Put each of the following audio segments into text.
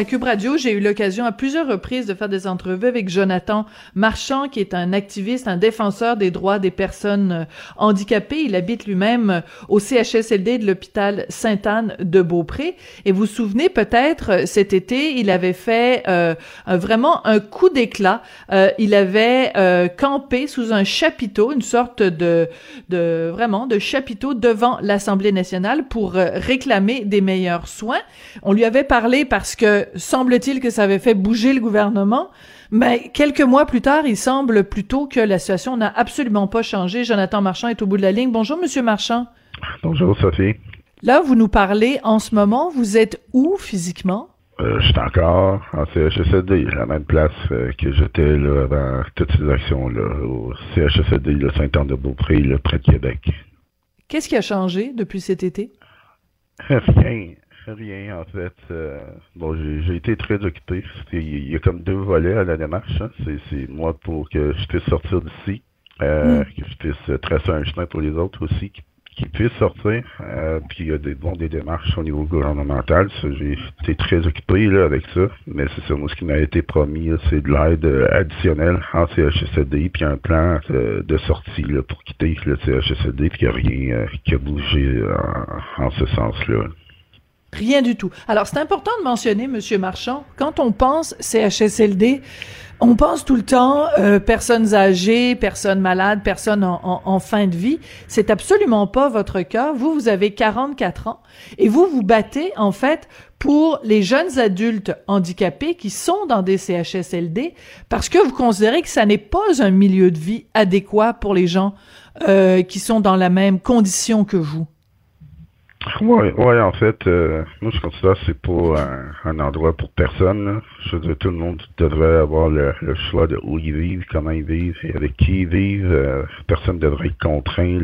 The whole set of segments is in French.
À Cube Radio, j'ai eu l'occasion à plusieurs reprises de faire des entrevues avec Jonathan Marchand, qui est un activiste, un défenseur des droits des personnes euh, handicapées. Il habite lui-même euh, au CHSLD de l'hôpital Sainte-Anne de Beaupré. Et vous vous souvenez peut-être, euh, cet été, il avait fait euh, vraiment un coup d'éclat. Euh, il avait euh, campé sous un chapiteau, une sorte de, de vraiment de chapiteau devant l'Assemblée nationale pour réclamer des meilleurs soins. On lui avait parlé parce que semble-t-il que ça avait fait bouger le gouvernement. Mais quelques mois plus tard, il semble plutôt que la situation n'a absolument pas changé. Jonathan Marchand est au bout de la ligne. Bonjour, Monsieur Marchand. Bonjour, Sophie. Là, vous nous parlez en ce moment. Vous êtes où physiquement? Euh, je suis encore en CHSLD, à la même place euh, que j'étais là avant toutes ces actions-là, au CHSLD, le Saint-Anne-de-Beaupré, là, près de Québec. Qu'est-ce qui a changé depuis cet été? Rien. Rien, en fait. Euh, bon, j'ai été très occupé. Il y a comme deux volets à la démarche. Hein. C'est moi pour que je puisse sortir d'ici, euh, Mm. que je puisse tracer un chemin pour les autres aussi, qui, qui puissent sortir. Euh, puis il y a des, bon, des démarches au niveau gouvernemental. J'ai été très occupé là, avec ça. Mais c'est ça, moi, ce qui m'a été promis, c'est de l'aide additionnelle en CHSLD, puis un plan euh, de sortie là, pour quitter le CHSLD, puis il n'y a rien qui a bougé en, en ce sens-là. Rien du tout. Alors, c'est important de mentionner, Monsieur Marchand, quand on pense CHSLD, on pense tout le temps euh, personnes âgées, personnes malades, personnes en, en- en fin de vie. C'est absolument pas votre cas. Vous, vous avez 44 ans et vous vous battez en fait pour les jeunes adultes handicapés qui sont dans des CHSLD parce que vous considérez que ça n'est pas un milieu de vie adéquat pour les gens euh, qui sont dans la même condition que vous. Ouais, ouais, en fait, euh, moi je considère que c'est pas un, endroit pour personne. là. Je veux dire, tout le monde devrait avoir le, le choix de où ils vivent, comment ils vivent et avec qui ils vivent. Euh, personne ne devrait être contraint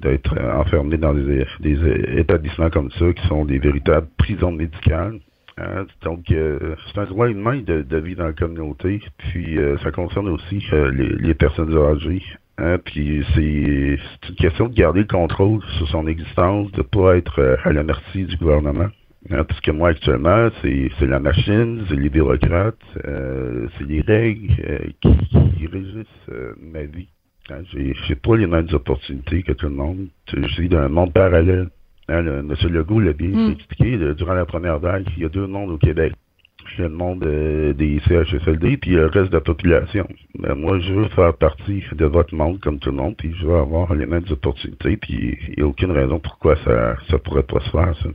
d'être enfermé dans des, des établissements comme ça qui sont des véritables prisons médicales. Hein, donc, euh, c'est un droit humain de, de vivre dans la communauté. Puis, euh, ça concerne aussi euh, les, les personnes âgées. Hein, puis, c'est une question de garder le contrôle sur son existence, de pas être euh, à la merci du gouvernement. Hein, parce que moi, actuellement, c'est la machine, c'est les bureaucrates, euh, c'est les règles euh, qui, qui régissent euh, ma vie. Hein, J'ai pas les mêmes opportunités que tout le monde. Je vis dans un monde parallèle. Hein, le, Monsieur Legault l'a bien Mm. expliqué durant la première vague. Il y a deux mondes au Québec. Le monde euh, des CHSLD puis le reste de la population. Mais moi, je veux faire partie de votre monde comme tout le monde, puis je veux avoir les mêmes opportunités, puis il n'y a aucune raison pourquoi ça ça pourrait pas se faire, ça.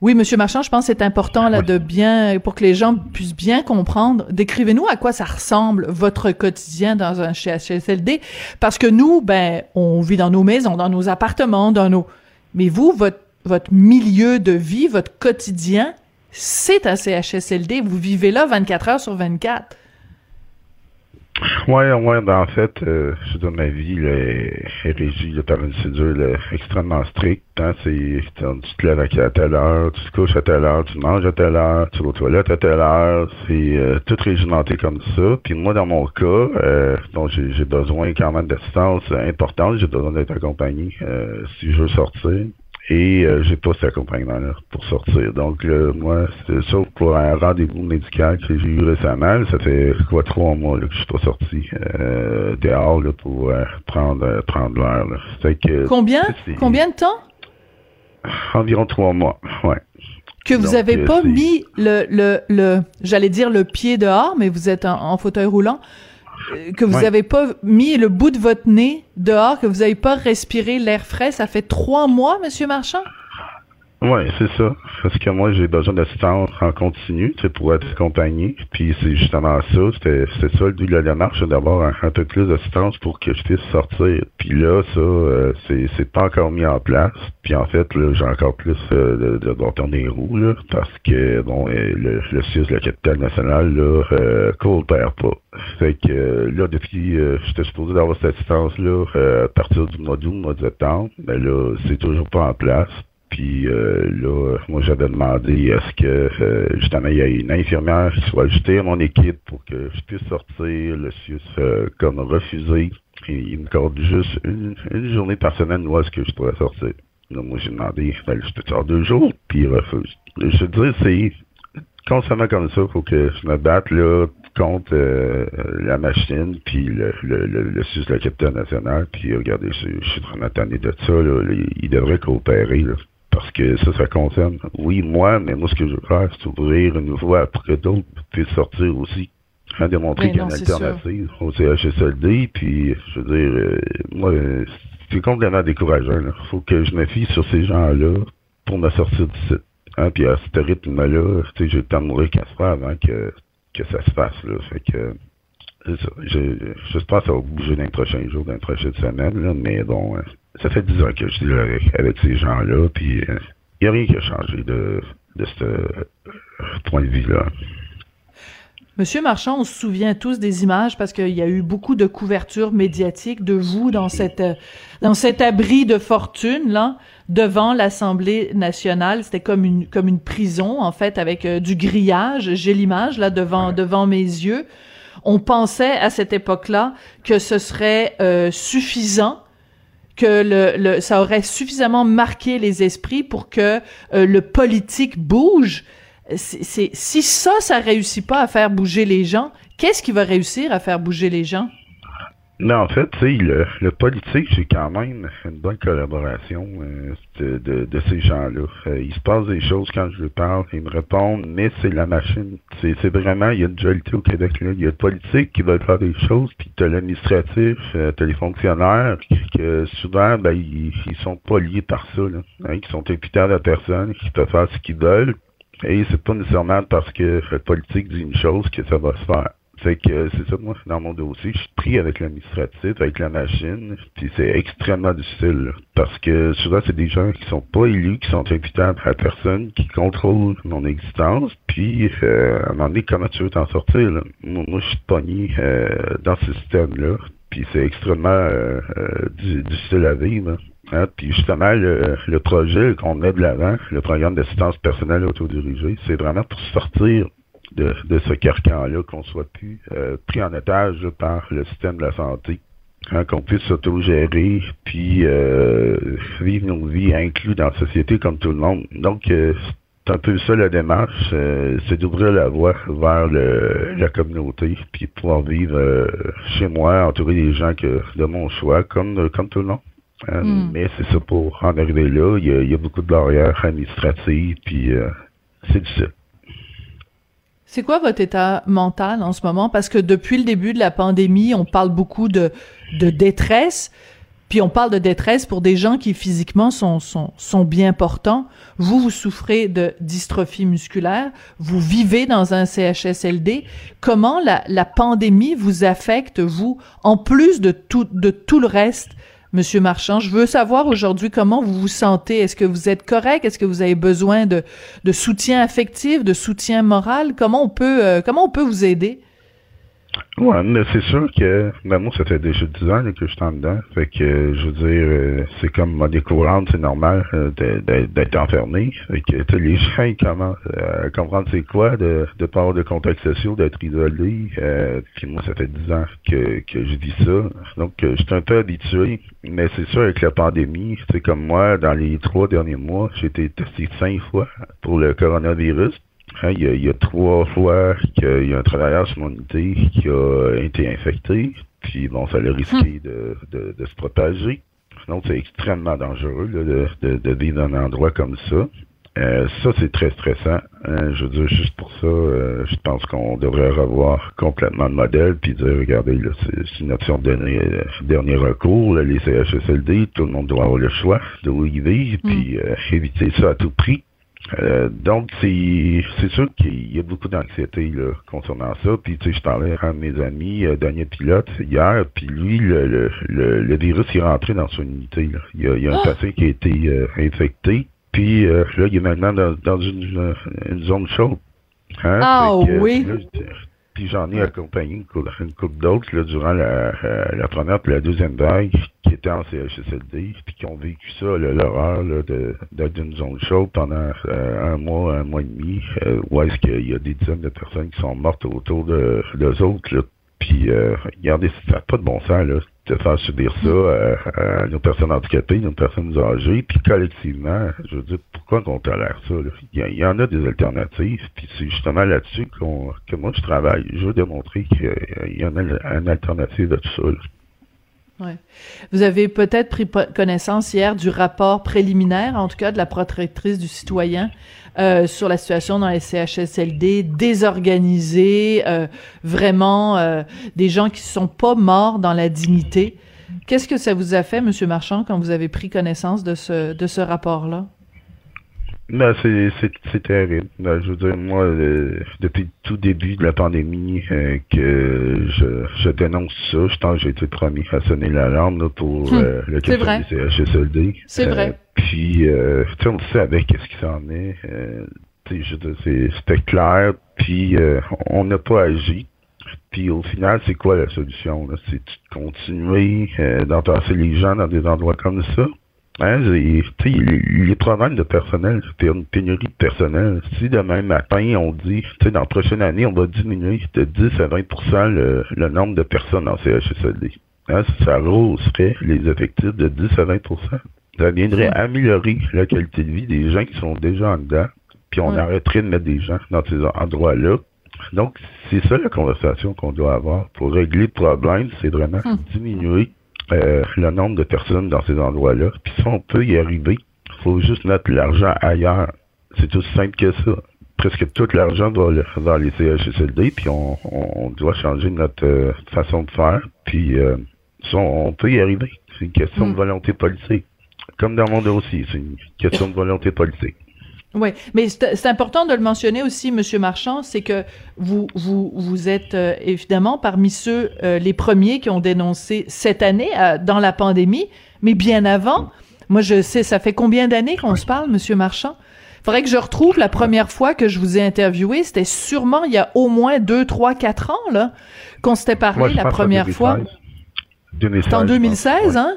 Oui, Monsieur Marchand, je pense que c'est important là de bien pour que les gens puissent bien comprendre. Décrivez-nous à quoi ça ressemble votre quotidien dans un CHSLD, parce que nous, ben, on vit dans nos maisons, dans nos appartements, dans nos. Mais vous, votre votre milieu de vie, votre quotidien, c'est un CHSLD. Vous vivez là 24 heures sur 24. Ouais, ouais, ben en fait, euh, je dire, ma vie est régie là, par une cédule là, extrêmement stricte. Hein, tu te lèves à telle heure, tu te couches à telle heure, tu manges à telle heure, tu vas aux toilettes à telle heure. C'est euh, tout régimenté comme ça. Puis moi, dans mon cas, euh, donc j'ai, besoin quand même d'assistance euh, importante. J'ai besoin d'être accompagné euh, si je veux sortir. Et euh, j'ai pas cet accompagnement-là pour sortir. Donc moi, c'est sauf pour un rendez-vous médical que j'ai eu récemment. Ça fait quoi trois mois là, que je suis pas sorti euh, dehors là, pour euh, prendre euh, prendre l'air. Combien? Combien de temps? Environ trois mois. Ouais. que vous Donc, avez euh, pas mis le le le j'allais dire le pied dehors, mais vous êtes en, en fauteuil roulant. Que vous Ouais. avez pas mis le bout de votre nez dehors, que vous avez pas respiré l'air frais, ça fait trois mois, Monsieur Marchand? Ouais, c'est ça. Parce que moi, j'ai besoin d'assistance en continu, pour être accompagné. Puis c'est justement ça, c'était ça le but de la démarche, d'avoir un, peu plus d'assistance pour que je puisse sortir. Puis là, ça, euh, c'est pas encore mis en place. Puis en fait, là, j'ai encore plus euh, de, de bâtons des roues, là, parce que bon, euh, le, le CIUS de la capitale nationale, là, euh, coopère pas. Fait que là, depuis, euh, j'étais supposé d'avoir cette assistance-là euh, à partir du mois d'août, mois de septembre, mais là, c'est toujours pas en place. Puis euh, là, moi j'avais demandé est-ce que euh, justement il y a une infirmière qui soit ajoutée à mon équipe pour que je puisse sortir. Le CIUS euh, comme refusé. Il me accorde juste une, journée par semaine où est-ce que je pourrais sortir? Là, moi j'ai demandé, ben, je peux sortir deux jours, puis il refuse. Je veux dire, c'est constamment comme ça, faut que je me batte là contre euh, la machine, puis le, le, le, le de la capitale nationale, puis regardez, je, suis vraiment tanné de ça, là, il devrait coopérer, là, parce que ça, ça concerne, oui, moi, mais moi, ce que je veux faire, c'est ouvrir une voie pour que d'autres puissent sortir aussi, à démontrer qu'il y a une alternative au CHSLD, puis, je veux dire, euh, moi, c'est complètement décourageant, il faut que je me fie sur ces gens-là pour me sortir du site. Hein, puis à ce rythme-là, j'ai le temps de mourir qu'à se avant que que ça se fasse. Là. Fait que j'espère que ça va bouger dans les prochains jours, dans les prochaines semaines, là, mais bon, euh, ça fait dix ans que je suis avec, ces gens-là, puis il euh, n'y a rien qui a changé de, de ce euh, point de vue-là. Monsieur Marchand, on se souvient tous des images parce qu'il y a eu beaucoup de couverture médiatique de vous dans cette dans cet abri de fortune là devant l'Assemblée nationale. C'était comme une comme une prison en fait avec euh, du grillage. J'ai l'image là devant devant mes yeux. On pensait à cette époque-là que ce serait euh, suffisant que le, le, ça aurait suffisamment marqué les esprits pour que euh, le politique bouge c'est si ça, ça réussit pas à faire bouger les gens, qu'est-ce qui va réussir à faire bouger les gens? Non, en fait, tu le, le, politique, j'ai quand même une bonne collaboration euh, de, de, ces gens-là. Euh, il se passe des choses quand je leur parle, ils me répondent, mais c'est la machine. C'est vraiment, il y a une dualité au Québec là. Il y a le politique qui veut faire des choses, puis t'as l'administratif, euh, t'as les fonctionnaires, que souvent, ben, ils, ils sont pas liés par ça, là. Hein, qui sont imputables à personne, qui peuvent faire ce qu'ils veulent, et c'est pas nécessairement parce que le politique dit une chose que ça va se faire. C'est que c'est ça, moi, dans mon dossier, je suis pris avec l'administratif, avec la machine, puis c'est extrêmement difficile. parce que souvent, c'est des gens qui sont pas élus, qui sont imputables à personne, qui contrôlent mon existence, puis euh, à un moment donné, comment tu veux t'en sortir? Là? Moi, je suis pogné euh, dans ce système-là, puis c'est extrêmement euh, difficile à vivre. Hein, puis justement, le, le projet qu'on met de l'avant, le programme d'assistance personnelle autodirigée, c'est vraiment pour sortir de, de ce carcan-là, qu'on soit plus euh, pris en otage par le système de la santé. Hein, qu'on puisse s'autogérer, puis euh, vivre nos vies inclus dans la société comme tout le monde. Donc, euh, c'est un peu ça la démarche, euh, c'est d'ouvrir la voie vers le, la communauté, puis pouvoir vivre chez moi, entouré des gens que de mon choix, comme, comme tout le monde. Euh, hmm. Mais c'est ça, pour en arriver là, il y a, beaucoup de barrières administratives, puis euh, c'est difficile. C'est quoi votre état mental en ce moment? Parce que depuis le début de la pandémie, on parle beaucoup de, de détresse, puis on parle de détresse pour des gens qui physiquement sont, sont, sont bien portants. Vous, vous souffrez de dystrophie musculaire, vous vivez dans un CHSLD. Comment la, la pandémie vous affecte, vous, en plus de tout, de tout le reste Monsieur Marchand. Je veux savoir aujourd'hui comment vous vous sentez. Est-ce que vous êtes correct? Est-ce que vous avez besoin de, soutien affectif, de soutien moral? Comment on peut, euh, comment on peut vous aider? Ouais, mais c'est sûr que ben moi ça fait déjà 10 ans que je suis en dedans. Fait que je veux dire euh, c'est comme ma décourante, c'est normal euh, d'être enfermé. Fait que les gens ils commencent à comprendre c'est quoi de de pas avoir de contacts sociaux, d'être isolé. Euh, puis moi ça fait 10 ans que, que je vis ça. Donc je suis un peu habitué. Mais c'est sûr avec la pandémie, c'est comme moi, dans les trois derniers mois, j'ai été testé cinq fois pour le coronavirus. Hein, il, y a, trois fois qu'il y a un travailleur sur mon unité qui a été infecté, puis bon, ça a risqué hmm. de, de, se propager. Sinon, c'est extrêmement dangereux de, de, vivre dans un endroit comme ça. Euh, ça, c'est très stressant. Hein. je veux dire, juste pour ça, euh, je pense qu'on devrait revoir complètement le modèle, puis dire, regardez, c'est une option de dernier, dernier recours. les CHSLD, tout le monde doit avoir le choix de où ils vivent, hmm. puis euh, éviter ça à tout prix. Euh, donc, c'est sûr qu'il y a beaucoup d'anxiété concernant ça. Puis, tu sais, je parlais à un de mes amis, euh, Daniel Pilote, hier, puis lui, le, le, le, virus est rentré dans son unité. Là. Il, y a, il y a un ah! patient qui a été euh, infecté, puis euh, là, il est maintenant dans, dans une, une, zone chaude. Hein? Ah oui? Puis j'en ai accompagné une couple, d'autres durant la, la, première et la deuxième vague qui étaient en CHSLD, puis qui ont vécu ça, l'horreur d'être dans une zone chaude pendant un mois, un mois et demi, où est-ce qu'il y a des dizaines de personnes qui sont mortes autour de d'eux autres. Là. Puis, euh, regardez, ça n'a pas de bon sens, là, de faire subir ça euh, à nos personnes handicapées, nos personnes âgées, puis collectivement, je veux dire, pourquoi qu'on tolère ça? Il, y, en a des alternatives, puis c'est justement là-dessus qu'on, que moi je travaille. Je veux démontrer qu'il y en a une alternative de tout ça. Vous avez peut-être pris connaissance hier du rapport préliminaire, en tout cas de la protectrice du citoyen, euh, sur la situation dans les CHSLD, désorganisés, euh, vraiment euh, des gens qui sont pas morts dans la dignité. Qu'est-ce que ça vous a fait, Monsieur Marchand, quand vous avez pris connaissance de ce de ce rapport-là? Ben, c'est, c'est, terrible. Ben, je veux dire, moi, euh, depuis le tout début de la pandémie, euh, que je, je dénonce ça. Je pense que j'ai été premier à sonner l'alarme pour hum, euh, le cas des CHSLD. C'est vrai. Puis, euh, tu sais, on savait qu'est-ce qui s'en est. je veux dire, c'était clair. Puis, on n'a pas agi. Puis au final, c'est quoi la solution? Là? C'est de continuer d'entasser les gens dans des endroits comme ça? Hein, les problèmes de personnel, c'est une pénurie de personnel. Si demain matin, on dit, dans la prochaine année, on va diminuer de 10 à 20 le, le nombre de personnes en CHSLD, hein, ça rehausserait les effectifs de 10 à 20% Ça viendrait améliorer la qualité de vie des gens qui sont déjà en dedans, puis on arrêterait de mettre des gens dans ces endroits-là. Donc, c'est ça la conversation qu'on doit avoir pour régler le problème, c'est vraiment hum. diminuer euh, le nombre de personnes dans ces endroits-là. Puis si on peut y arriver, il faut juste mettre l'argent ailleurs. C'est aussi simple que ça. Presque tout l'argent va dans les CHSLD, puis on, on, doit changer notre euh, façon de faire. Puis euh, on, peut y arriver. C'est une question de mm. volonté politique. Comme dans mon dossier, c'est une question de volonté politique. Oui, mais c'est important de le mentionner aussi, Monsieur Marchand, c'est que vous vous vous êtes euh, évidemment parmi ceux euh, les premiers qui ont dénoncé cette année euh, dans la pandémie, mais bien avant. Moi, je sais, ça fait combien d'années qu'on se parle, Monsieur Marchand? Faudrait que je retrouve la première fois que je vous ai interviewé. C'était sûrement il y a au moins deux, trois, quatre ans là qu'on s'était parlé la première fois. C'est en 2016, hein?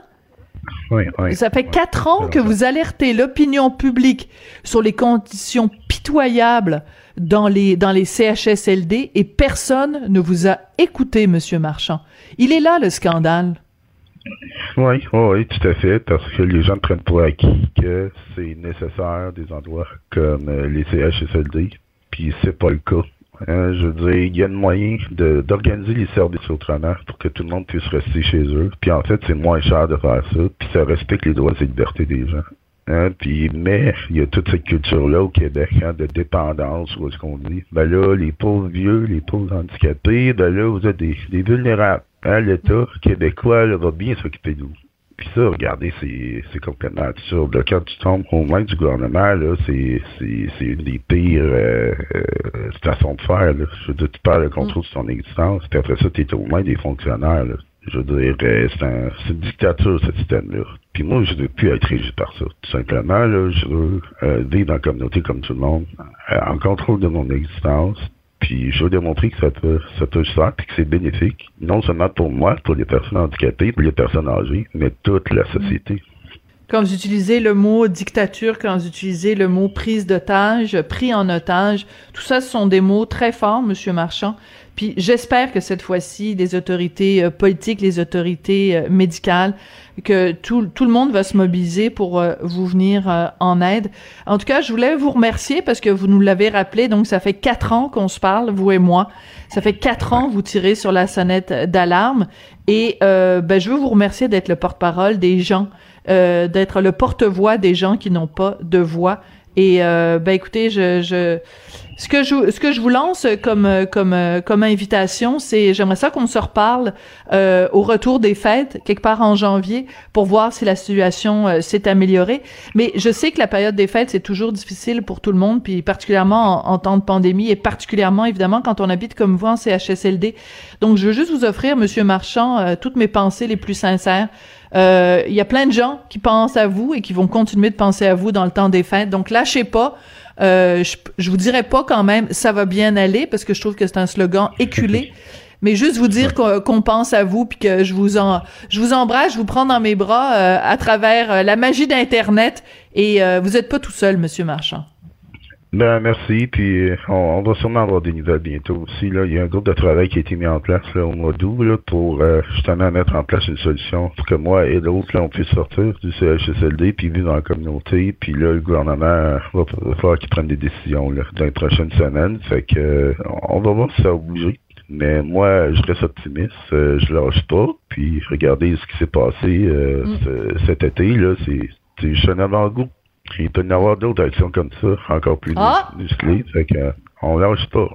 Ça fait quatre ans que vous alertez l'opinion publique sur les conditions pitoyables dans les, dans les CHSLD et personne ne vous a écouté, Monsieur Marchand. Il est là, le scandale. Oui, oui, tout à fait, parce que les gens prennent pour acquis que c'est nécessaire des endroits comme euh, les CHSLD, puis c'est pas le cas. Hein, je veux dire, il y a un moyen d'organiser les services autrement pour que tout le monde puisse rester chez eux. Puis en fait, c'est moins cher de faire ça. Puis ça respecte les droits et libertés des gens. Hein, puis, mais il y a toute cette culture-là au Québec hein, de dépendance, ou ce qu'on dit. Ben là, les pauvres vieux, les pauvres handicapés, ben là, vous êtes des, vulnérables. Hein, L'État québécois va bien s'occuper de vous. Puis ça, regardez, c'est complètement absurde. Quand tu tombes au mains du gouvernement, là, c'est une des pires euh, euh, façons de faire. Là. Je veux dire, tu perds le contrôle de ton existence, puis après ça, tu es aux mains des fonctionnaires. Là. Je veux dire, euh, c'est un, une dictature, ce système-là. Puis moi, je ne veux plus être régi par ça. Tout simplement, là, je veux euh, vivre dans la communauté comme tout le monde, en contrôle de mon existence, puis je veux démontrer que ça peut, ça peut se faire, puis que c'est bénéfique, non seulement pour moi, pour les personnes handicapées, pour les personnes âgées, mais toute la société. Quand vous utilisez le mot dictature, quand vous utilisez le mot prise d'otage, pris en otage, tout ça, ce sont des mots très forts, Monsieur Marchand. Puis j'espère que cette fois-ci, les autorités euh, politiques, les autorités euh, médicales, que tout, tout le monde va se mobiliser pour euh, vous venir en aide. En tout cas, je voulais vous remercier parce que vous nous l'avez rappelé. Donc, ça fait quatre ans qu'on se parle, vous et moi. Ça fait quatre ans que vous tirez sur la sonnette d'alarme. Et ben, je veux vous remercier d'être le porte-parole des gens, d'être le porte-voix des gens qui n'ont pas de voix. Et ben écoutez, je, je ce que je ce que je vous lance comme comme comme invitation, c'est j'aimerais ça qu'on se reparle euh, au retour des fêtes quelque part en janvier pour voir si la situation euh, s'est améliorée. Mais je sais que la période des fêtes c'est toujours difficile pour tout le monde, puis particulièrement en, temps de pandémie et particulièrement évidemment quand on habite comme vous en CHSLD. Donc je veux juste vous offrir, Monsieur Marchand, euh, toutes mes pensées les plus sincères. Il y a plein de gens qui pensent à vous et qui vont continuer de penser à vous dans le temps des fêtes. Donc lâchez pas. Euh, je, je vous dirais pas quand même ça va bien aller parce que je trouve que c'est un slogan éculé. mais juste vous dire qu'on pense à vous puis que je vous en je vous embrasse, je vous prends dans mes bras euh, à travers euh, la magie d'internet et vous êêtes pas tout seul monsieur Marchand. Ben merci, puis on, va sûrement avoir des nouvelles bientôt aussi. Là. Il y a un groupe de travail qui a été mis en place là, au mois d'août pour justement mettre en place une solution pour que moi et l'autre on puisse sortir du CHSLD puis vivre dans la communauté. Puis là, le gouvernement va, falloir qu'il prenne des décisions là, dans les prochaines semaines. Fait que on va voir si ça va bouger. Mais moi, je reste optimiste. Euh, je lâche pas. Puis regardez ce qui s'est passé euh, mm. cet été. là, C'est juste un avant-goût. Il peut y avoir d'autres actions comme ça, encore plus ah! musclées. Fait que, on lâche pas.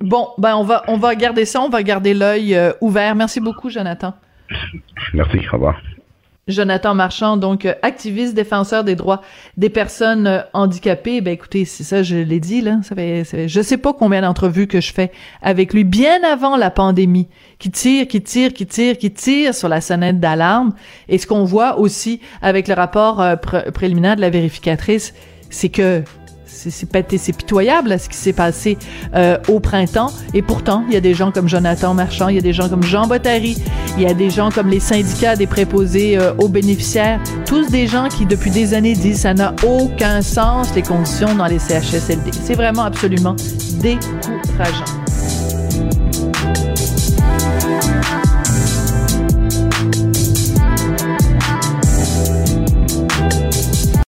Bon, ben on va on va garder ça, on va garder l'œil euh, ouvert. Merci beaucoup, Jonathan. Merci, au revoir. Jonathan Marchand, donc euh, activiste, défenseur des droits des personnes euh, handicapées. Ben écoutez, c'est ça, je l'ai dit là. Ça fait, je sais pas combien d'entrevues que je fais avec lui bien avant la pandémie, qui tire, qui tire, qui tire, qui tire sur la sonnette d'alarme. Et ce qu'on voit aussi avec le rapport euh, préliminaire de la vérificatrice, c'est que c'est pitoyable ce qui s'est passé euh, au printemps. Et pourtant, il y a des gens comme Jonathan Marchand, il y a des gens comme Jean Bottary, il y a des gens comme les syndicats des préposés euh, aux bénéficiaires, tous des gens qui depuis des années disent ça n'a aucun sens les conditions dans les CHSLD. C'est vraiment absolument décourageant.